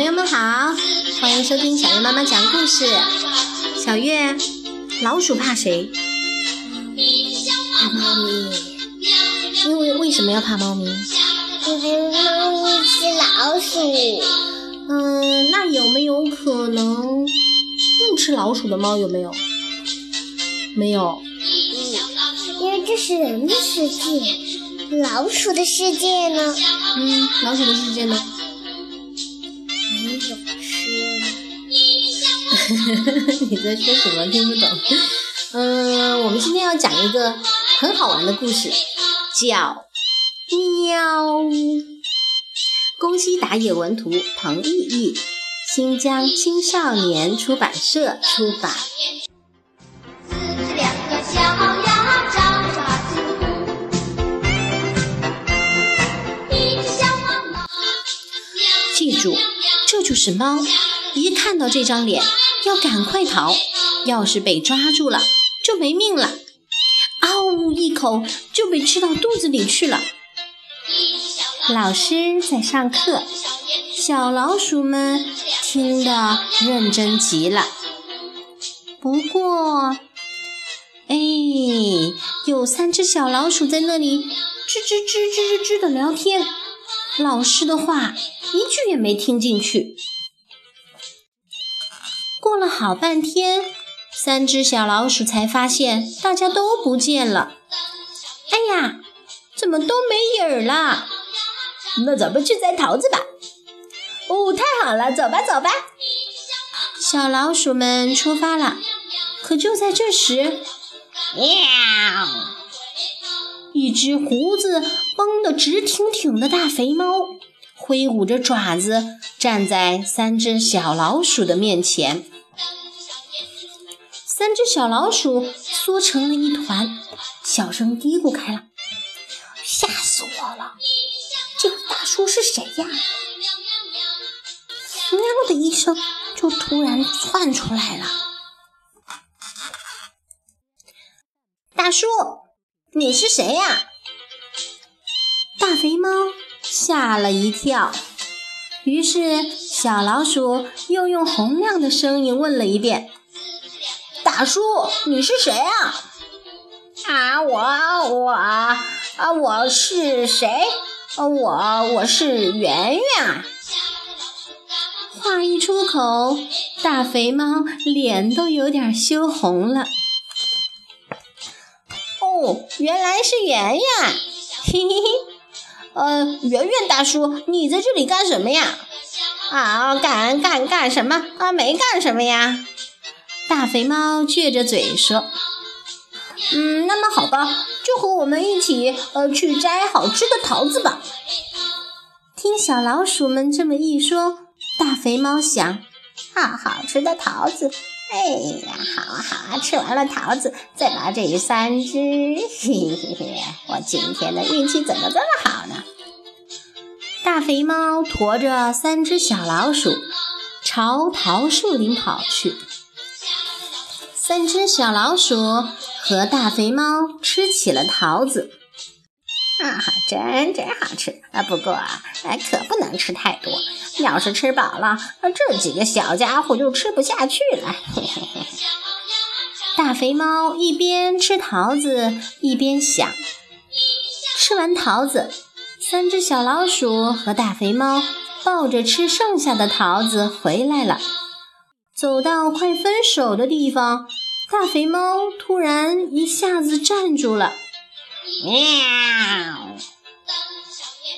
朋友们好，欢迎收听小月妈妈讲故事。小月，老鼠怕谁？怕猫咪。因为为什么要怕猫咪？因为猫咪是老鼠。嗯，那有没有可能不吃老鼠的猫有没有？没有。嗯，因为这是人的世界，老鼠的世界呢？嗯，老鼠的世界呢？你在说什么？听不懂。嗯，我们今天要讲一个很好玩的故事，叫《喵》。宫西达也文图，彭懿译，新疆青少年出版社出版。记住，这就是猫。一看到这张脸，要赶快逃。要是被抓住了，就没命了。嗷呜一口就被吃到肚子里去了。老师在上课，小老鼠们听得认真极了。不过，哎，有三只小老鼠在那里吱吱吱吱吱吱的聊天，老师的话一句也没听进去。好半天，三只小老鼠才发现大家都不见了。哎呀，怎么都没影儿了？那咱们去摘桃子吧。哦，太好了，走吧，走吧。小老鼠们出发了。可就在这时，喵！一只胡子绷得直挺挺的大肥猫，挥舞着爪子站在三只小老鼠的面前。三只小老鼠缩成了一团，小声嘀咕开了：“吓死我了！这个大叔是谁呀？”喵的一声，就突然窜出来了。大叔，你是谁呀？大肥猫吓了一跳，于是小老鼠又用洪亮的声音问了一遍。大叔，你是谁啊？啊，我我啊，我是谁？我我是圆圆。话一出口，大肥猫脸都有点羞红了。哦，原来是圆圆，嘿嘿嘿。呃，圆圆大叔，你在这里干什么呀？啊，干干干什么？啊，没干什么呀。大肥猫撅着嘴说：“嗯，那么好吧，就和我们一起呃去摘好吃的桃子吧。”听小老鼠们这么一说，大肥猫想：“啊好吃的桃子，哎呀，好啊好啊！吃完了桃子，再把这三只，嘿嘿嘿，我今天的运气怎么这么好呢？”大肥猫驮着三只小老鼠朝桃树林跑去。三只小老鼠和大肥猫吃起了桃子，啊，真真好吃啊！不过，哎，可不能吃太多，要是吃饱了，这几个小家伙就吃不下去了。大肥猫一边吃桃子一边想。吃完桃子，三只小老鼠和大肥猫抱着吃剩下的桃子回来了。走到快分手的地方。大肥猫突然一下子站住了，喵！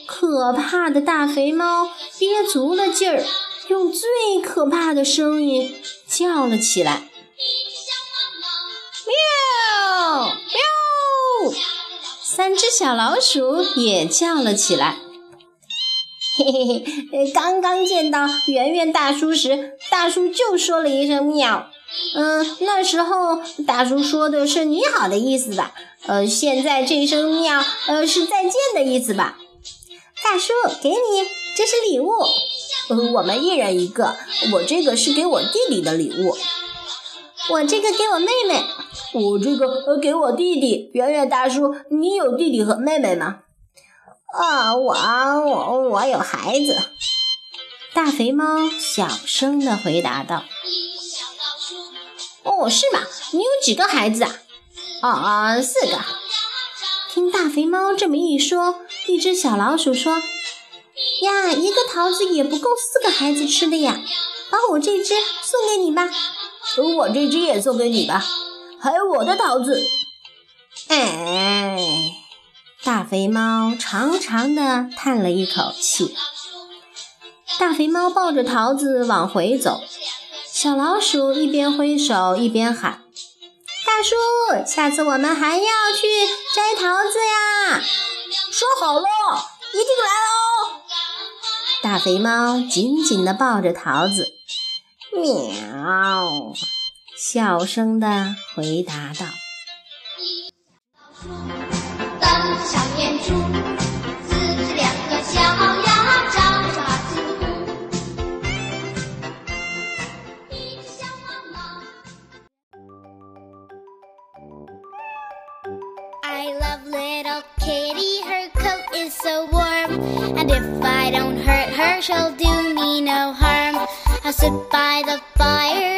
可怕的大肥猫憋足了劲儿，用最可怕的声音叫了起来：“喵！喵！”三只小老鼠也叫了起来。嘿嘿嘿，刚刚见到圆圆大叔时，大叔就说了一声“喵”。嗯，那时候大叔说的是你好的意思吧？呃，现在这声喵，呃，是再见的意思吧？大叔，给你，这是礼物。呃，我们一人一个。我这个是给我弟弟的礼物。我这个给我妹妹。我这个呃给我弟弟。圆圆大叔，你有弟弟和妹妹吗？啊，我我我有孩子。大肥猫小声的回答道：“哦，是吗？你有几个孩子啊？哦哦，四个。”听大肥猫这么一说，一只小老鼠说：“呀，一个桃子也不够四个孩子吃的呀，把我这只送给你吧。”“我这只也送给你吧，还有我的桃子。”哎，大肥猫长长的叹了一口气。大肥猫抱着桃子往回走，小老鼠一边挥手一边喊：“大叔，下次我们还要去摘桃子呀！”说好了，一定来哦！大肥猫紧紧地抱着桃子，喵，小声地回答道。Is so warm. And if I don't hurt her, she'll do me no harm. I'll sit by the fire